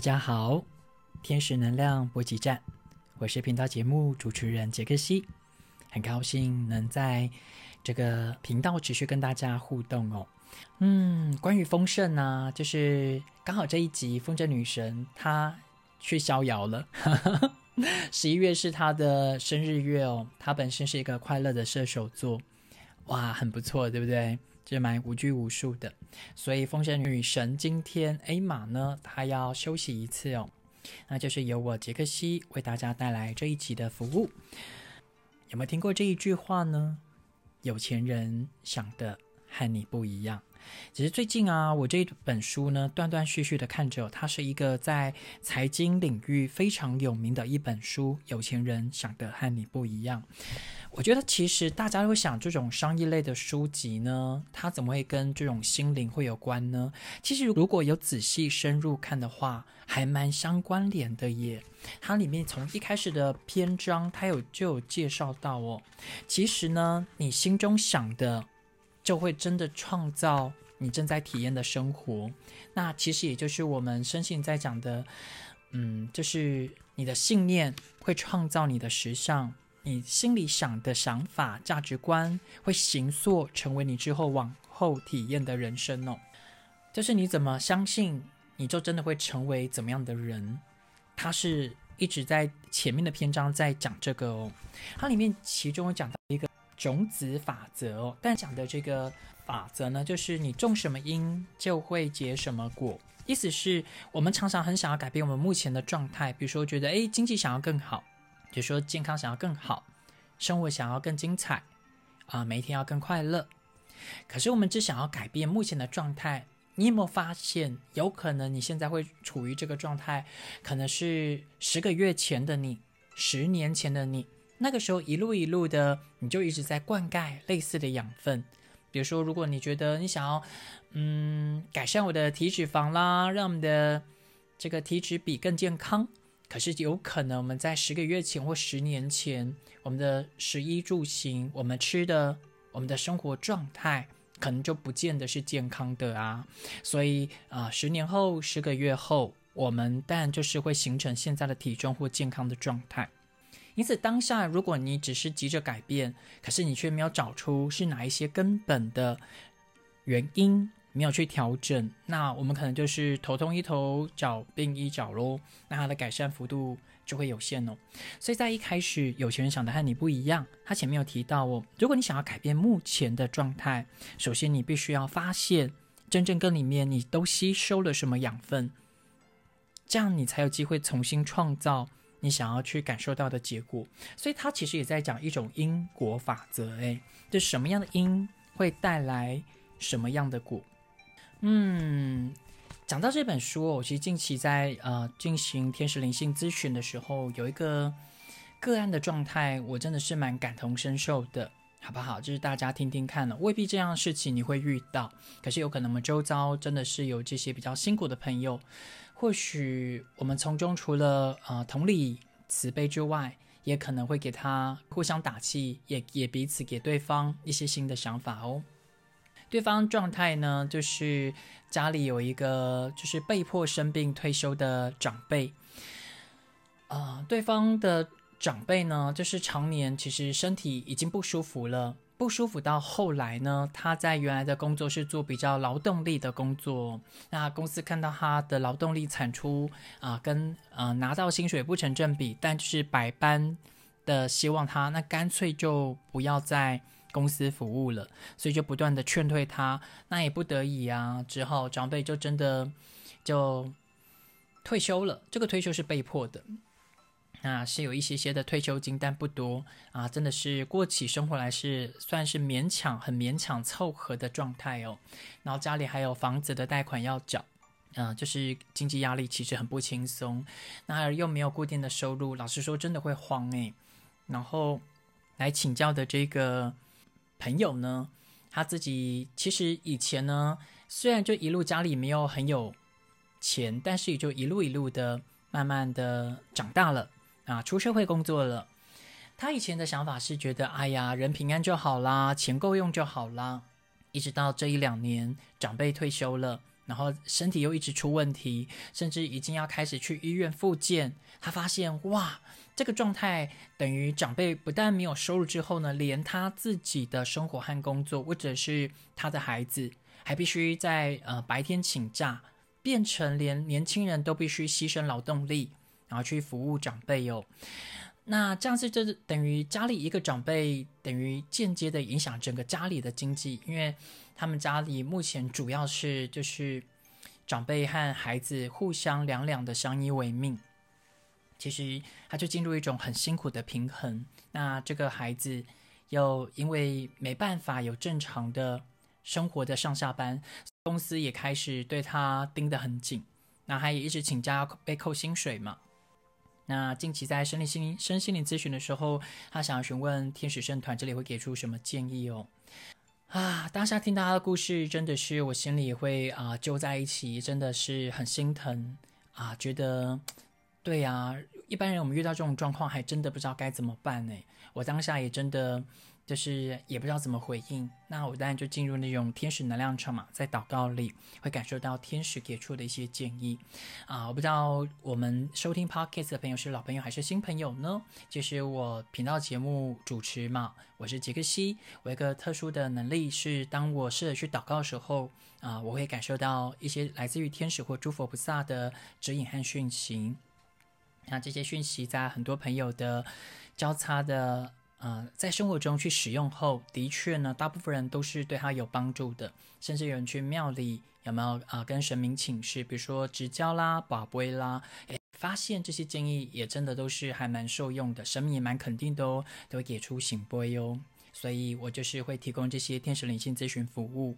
大家好，天使能量补给站，我是频道节目主持人杰克西，很高兴能在这个频道持续跟大家互动哦。嗯，关于丰盛呢，就是刚好这一集风筝女神她去逍遥了，十一月是她的生日月哦，她本身是一个快乐的射手座，哇，很不错，对不对？是蛮无拘无束的，所以风神女神今天 A 玛呢，她要休息一次哦，那就是由我杰克西为大家带来这一集的服务。有没有听过这一句话呢？有钱人想的和你不一样。其实最近啊，我这本书呢，断断续续的看着，它是一个在财经领域非常有名的一本书。有钱人想的和你不一样。我觉得其实大家会想，这种商业类的书籍呢，它怎么会跟这种心灵会有关呢？其实如果有仔细深入看的话，还蛮相关联的耶。它里面从一开始的篇章，它有就有介绍到哦，其实呢，你心中想的，就会真的创造你正在体验的生活。那其实也就是我们深信在讲的，嗯，就是你的信念会创造你的实相。你心里想的想法、价值观会形塑成为你之后往后体验的人生哦。就是你怎么相信，你就真的会成为怎么样的人。它是一直在前面的篇章在讲这个哦。它里面其中有讲到一个种子法则哦，但讲的这个法则呢，就是你种什么因就会结什么果。意思是我们常常很想要改变我们目前的状态，比如说觉得诶经济想要更好。就说健康想要更好，生活想要更精彩，啊，每一天要更快乐。可是我们只想要改变目前的状态，你有没有发现，有可能你现在会处于这个状态，可能是十个月前的你，十年前的你，那个时候一路一路的，你就一直在灌溉类似的养分。比如说，如果你觉得你想要，嗯，改善我的体脂肪啦，让我们的这个体脂比更健康。可是有可能我们在十个月前或十年前，我们的食衣住行，我们吃的，我们的生活状态，可能就不见得是健康的啊。所以啊，十年后、十个月后，我们当然就是会形成现在的体重或健康的状态。因此，当下如果你只是急着改变，可是你却没有找出是哪一些根本的原因。没有去调整，那我们可能就是头痛医头，脚病医脚喽。那它的改善幅度就会有限哦。所以在一开始，有钱人想的和你不一样。他前面有提到哦，如果你想要改变目前的状态，首先你必须要发现真正跟里面你都吸收了什么养分，这样你才有机会重新创造你想要去感受到的结果。所以他其实也在讲一种因果法则，诶，就什么样的因会带来什么样的果。嗯，讲到这本书，我其实近期在呃进行天使灵性咨询的时候，有一个个案的状态，我真的是蛮感同身受的，好不好？就是大家听听看了，未必这样的事情你会遇到，可是有可能我们周遭真的是有这些比较辛苦的朋友，或许我们从中除了呃同理慈悲之外，也可能会给他互相打气，也也彼此给对方一些新的想法哦。对方状态呢，就是家里有一个就是被迫生病退休的长辈，啊，对方的长辈呢，就是常年其实身体已经不舒服了，不舒服到后来呢，他在原来的工作是做比较劳动力的工作，那公司看到他的劳动力产出啊，跟呃拿到薪水不成正比，但就是百般的希望他，那干脆就不要再。公司服务了，所以就不断的劝退他，那也不得已啊，只好长辈就真的就退休了。这个退休是被迫的，那是有一些些的退休金，但不多啊，真的是过起生活来是算是勉强、很勉强凑合的状态哦。然后家里还有房子的贷款要缴，嗯，就是经济压力其实很不轻松，那而又没有固定的收入，老实说真的会慌诶。然后来请教的这个。朋友呢，他自己其实以前呢，虽然就一路家里没有很有钱，但是也就一路一路的慢慢的长大了啊，出社会工作了。他以前的想法是觉得，哎呀，人平安就好啦，钱够用就好啦。一直到这一两年，长辈退休了，然后身体又一直出问题，甚至已经要开始去医院复健。他发现，哇，这个状态等于长辈不但没有收入之后呢，连他自己的生活和工作，或者是他的孩子，还必须在呃白天请假，变成连年轻人都必须牺牲劳动力，然后去服务长辈哟。那这样子，就等于家里一个长辈，等于间接的影响整个家里的经济，因为他们家里目前主要是就是长辈和孩子互相两两的相依为命，其实他就进入一种很辛苦的平衡。那这个孩子又因为没办法有正常的生活的上下班，公司也开始对他盯得很紧，那他也一直请假要被扣薪水嘛。那近期在生理心生心灵咨询的时候，他想要询问天使圣团这里会给出什么建议哦？啊，当下听到他的故事，真的是我心里会啊揪在一起，真的是很心疼啊，觉得对呀，一般人我们遇到这种状况，还真的不知道该怎么办呢。我当下也真的。就是也不知道怎么回应，那我当然就进入那种天使能量场嘛，在祷告里会感受到天使给出的一些建议啊。我不知道我们收听 podcast 的朋友是老朋友还是新朋友呢？就是我频道节目主持嘛，我是杰克西。我一个特殊的能力是，当我试着去祷告的时候啊，我会感受到一些来自于天使或诸佛菩萨的指引和讯息。那这些讯息在很多朋友的交叉的。呃，在生活中去使用后，的确呢，大部分人都是对他有帮助的。甚至有人去庙里，有没有啊？跟神明请示，比如说直交啦、宝贝啦，诶，发现这些建议也真的都是还蛮受用的，神明也蛮肯定的哦，都会给出醒波哟。所以我就是会提供这些天使灵性咨询服务。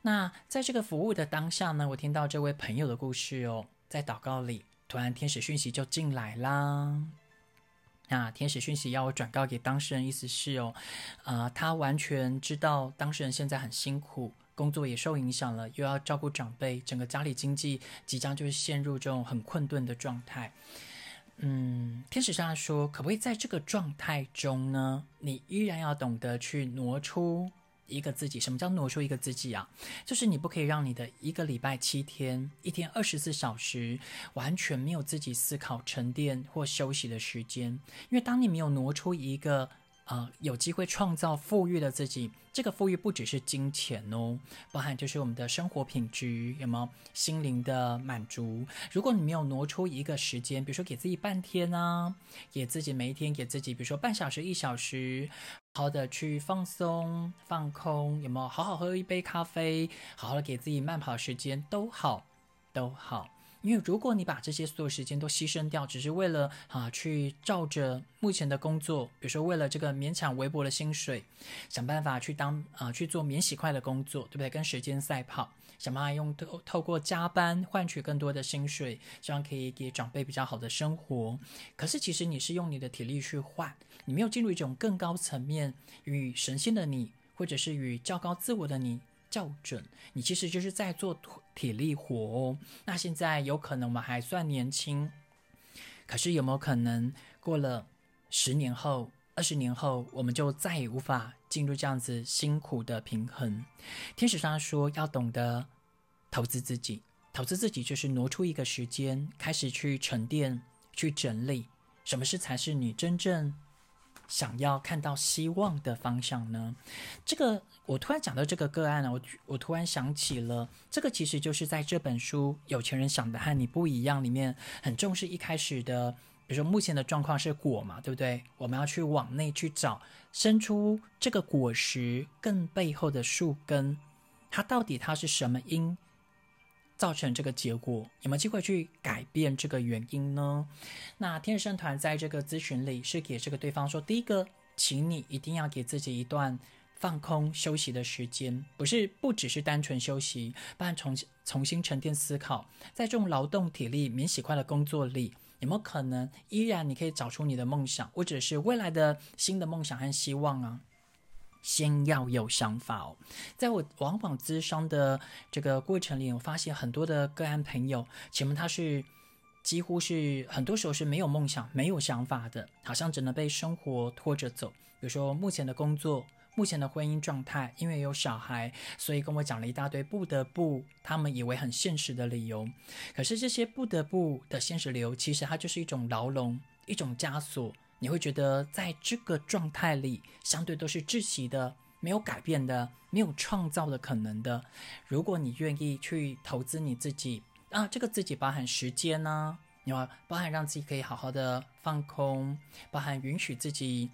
那在这个服务的当下呢，我听到这位朋友的故事哦，在祷告里，突然天使讯息就进来啦。那天使讯息要我转告给当事人，意思是哦，呃，他完全知道当事人现在很辛苦，工作也受影响了，又要照顾长辈，整个家里经济即将就是陷入这种很困顿的状态。嗯，天使上说，可不可以在这个状态中呢，你依然要懂得去挪出。一个自己，什么叫挪出一个自己啊？就是你不可以让你的一个礼拜七天，一天二十四小时，完全没有自己思考、沉淀或休息的时间。因为当你没有挪出一个。啊，有机会创造富裕的自己，这个富裕不只是金钱哦，包含就是我们的生活品质，有没有心灵的满足？如果你没有挪出一个时间，比如说给自己半天啊，给自己每一天给自己，比如说半小时、一小时，好的去放松、放空，有没有好好喝一杯咖啡，好好的给自己慢跑时间，都好，都好。因为如果你把这些所有时间都牺牲掉，只是为了啊去照着目前的工作，比如说为了这个勉强微薄的薪水，想办法去当啊去做免洗筷的工作，对不对？跟时间赛跑，想办法用透透过加班换取更多的薪水，这样可以给长辈比较好的生活。可是其实你是用你的体力去换，你没有进入一种更高层面与神仙的你，或者是与较高自我的你。校准，你其实就是在做体力活哦。那现在有可能我们还算年轻，可是有没有可能过了十年后、二十年后，我们就再也无法进入这样子辛苦的平衡？天使上说要懂得投资自己，投资自己就是挪出一个时间，开始去沉淀、去整理，什么事才是你真正。想要看到希望的方向呢？这个我突然讲到这个个案呢，我我突然想起了，这个其实就是在这本书《有钱人想的和你不一样》里面很重视一开始的，比如说目前的状况是果嘛，对不对？我们要去往内去找，生出这个果实更背后的树根，它到底它是什么因？造成这个结果，有没有机会去改变这个原因呢？那天使圣团在这个咨询里是给这个对方说：第一个，请你一定要给自己一段放空休息的时间，不是不只是单纯休息，不然重重新沉淀思考，在这种劳动体力免洗快的工作里，有没有可能依然你可以找出你的梦想，或者是未来的新的梦想和希望啊？先要有想法哦，在我往往咨商的这个过程里，我发现很多的个案朋友，前面他是几乎是很多时候是没有梦想、没有想法的，好像只能被生活拖着走。比如说目前的工作，目前的婚姻状态，因为有小孩，所以跟我讲了一大堆不得不，他们以为很现实的理由。可是这些不得不的现实理由，其实它就是一种牢笼，一种枷锁。你会觉得在这个状态里，相对都是窒息的，没有改变的，没有创造的可能的。如果你愿意去投资你自己啊，这个自己包含时间呢？你要包含让自己可以好好的放空，包含允许自己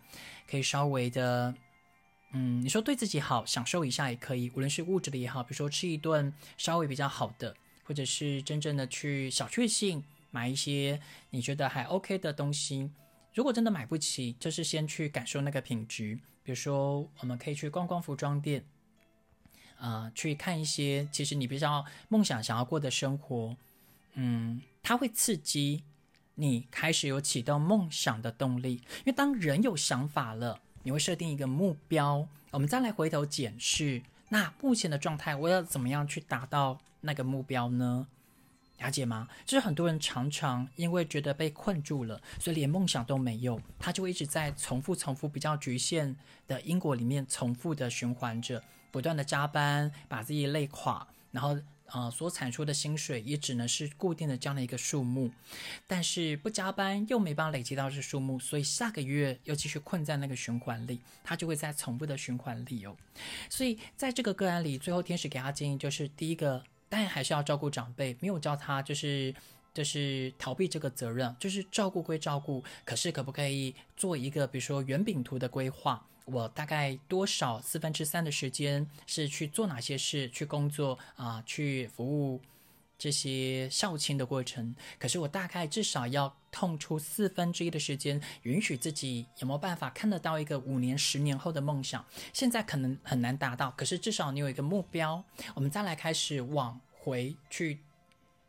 可以稍微的，嗯，你说对自己好，享受一下也可以，无论是物质的也好，比如说吃一顿稍微比较好的，或者是真正的去小确幸买一些你觉得还 OK 的东西。如果真的买不起，就是先去感受那个品质。比如说，我们可以去逛逛服装店，啊，去看一些其实你比较梦想想要过的生活，嗯。它会刺激你开始有启动梦想的动力，因为当人有想法了，你会设定一个目标。我们再来回头检视，那目前的状态，我要怎么样去达到那个目标呢？了解吗？就是很多人常常因为觉得被困住了，所以连梦想都没有，他就一直在重复、重复比较局限的因果里面重复的循环着，不断的加班，把自己累垮，然后。啊，所产出的薪水也只能是固定的这样的一个数目，但是不加班又没办法累积到这数目，所以下个月又继续困在那个循环里，他就会在重复的循环里哦。所以在这个个案里，最后天使给他建议就是：第一个，但还是要照顾长辈，没有叫他就是就是逃避这个责任，就是照顾归照顾，可是可不可以做一个比如说圆饼图的规划？我大概多少四分之三的时间是去做哪些事，去工作啊，去服务这些校庆的过程。可是我大概至少要痛出四分之一的时间，允许自己有没有办法看得到一个五年、十年后的梦想？现在可能很难达到，可是至少你有一个目标。我们再来开始往回去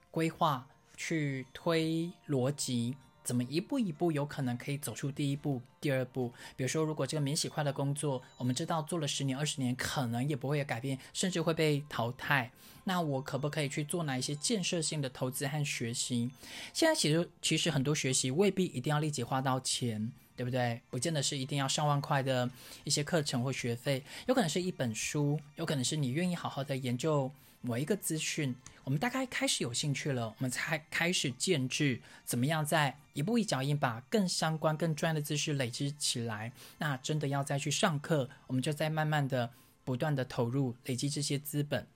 规划、去推逻辑。怎么一步一步有可能可以走出第一步、第二步？比如说，如果这个免洗筷的工作，我们知道做了十年、二十年，可能也不会有改变，甚至会被淘汰。那我可不可以去做哪一些建设性的投资和学习？现在其实其实很多学习未必一定要立即花到钱，对不对？不见得是一定要上万块的一些课程或学费，有可能是一本书，有可能是你愿意好好的研究。某一个资讯，我们大概开始有兴趣了，我们才开始建制怎么样在一步一脚印把更相关、更专业的知识累积起来。那真的要再去上课，我们就在慢慢的、不断的投入累积这些资本。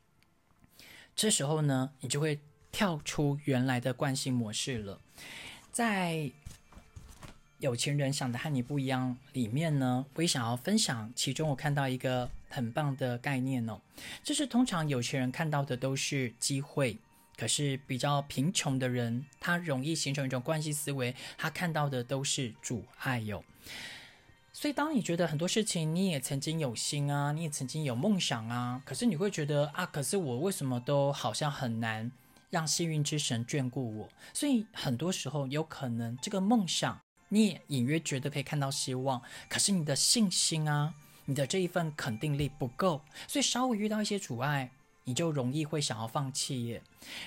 这时候呢，你就会跳出原来的惯性模式了，在。有钱人想的和你不一样。里面呢，我也想要分享。其中我看到一个很棒的概念哦，就是通常有钱人看到的都是机会，可是比较贫穷的人，他容易形成一种关系思维，他看到的都是阻碍哟。所以，当你觉得很多事情你也曾经有心啊，你也曾经有梦想啊，可是你会觉得啊，可是我为什么都好像很难让幸运之神眷顾我？所以很多时候有可能这个梦想。你也隐约觉得可以看到希望，可是你的信心啊，你的这一份肯定力不够，所以稍微遇到一些阻碍，你就容易会想要放弃耶。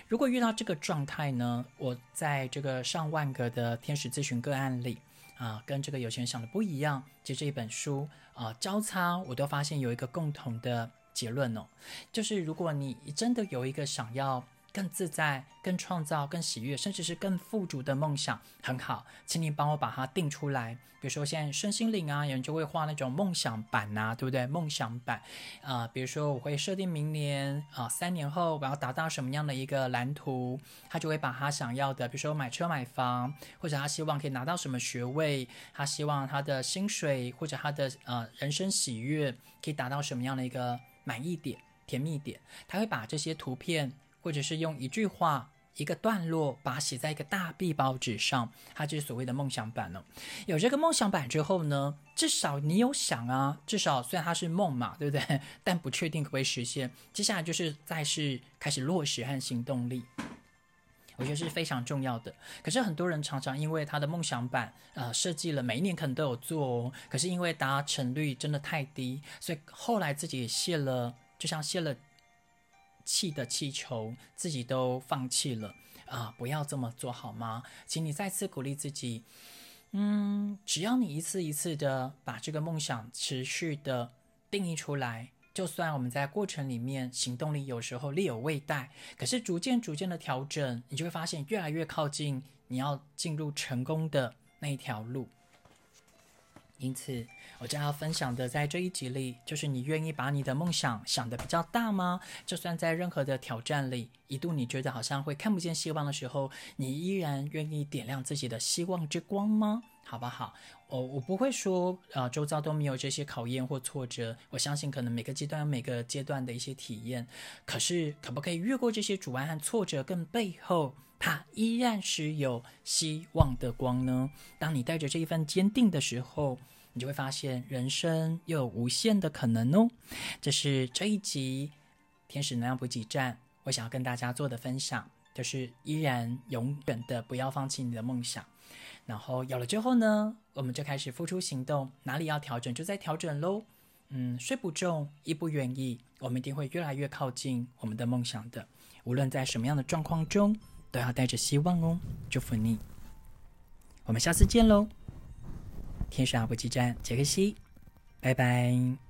如果遇到这个状态呢，我在这个上万个的天使咨询个案里啊，跟这个有钱人想的不一样，就这一本书啊交叉，我都发现有一个共同的结论哦，就是如果你真的有一个想要。更自在、更创造、更喜悦，甚至是更富足的梦想，很好，请你帮我把它定出来。比如说，现在身心灵啊，有人就会画那种梦想版呐，对不对？梦想版，啊，比如说我会设定明年啊，三年后我要达到什么样的一个蓝图，他就会把他想要的，比如说买车买房，或者他希望可以拿到什么学位，他希望他的薪水或者他的呃人生喜悦可以达到什么样的一个满意点、甜蜜点，他会把这些图片。或者是用一句话、一个段落，把它写在一个大壁报纸上，它就是所谓的梦想版了。有这个梦想版之后呢，至少你有想啊，至少虽然它是梦嘛，对不对？但不确定可不可以实现。接下来就是再是开始落实和行动力，我觉得是非常重要的。可是很多人常常因为他的梦想版，呃，设计了每一年可能都有做哦，可是因为达成率真的太低，所以后来自己也卸了，就像卸了。气的气球，自己都放弃了啊！不要这么做好吗？请你再次鼓励自己。嗯，只要你一次一次的把这个梦想持续的定义出来。就算我们在过程里面行动力有时候力有未逮，可是逐渐逐渐的调整，你就会发现越来越靠近你要进入成功的那一条路。因此，我将要分享的在这一集里，就是你愿意把你的梦想想得比较大吗？就算在任何的挑战里，一度你觉得好像会看不见希望的时候，你依然愿意点亮自己的希望之光吗？好不好？我我不会说，呃，周遭都没有这些考验或挫折。我相信，可能每个阶段有每个阶段的一些体验。可是，可不可以越过这些阻碍和挫折，更背后，它依然是有希望的光呢？当你带着这一份坚定的时候，你就会发现，人生又有无限的可能哦。这是这一集天使能量补给站，我想要跟大家做的分享，就是依然永远的不要放弃你的梦想。然后有了之后呢，我们就开始付出行动，哪里要调整就在调整喽。嗯，睡不重，衣不愿意，我们一定会越来越靠近我们的梦想的。无论在什么样的状况中，都要带着希望哦。祝福你，我们下次见喽。天使阿布基站，杰克西，拜拜。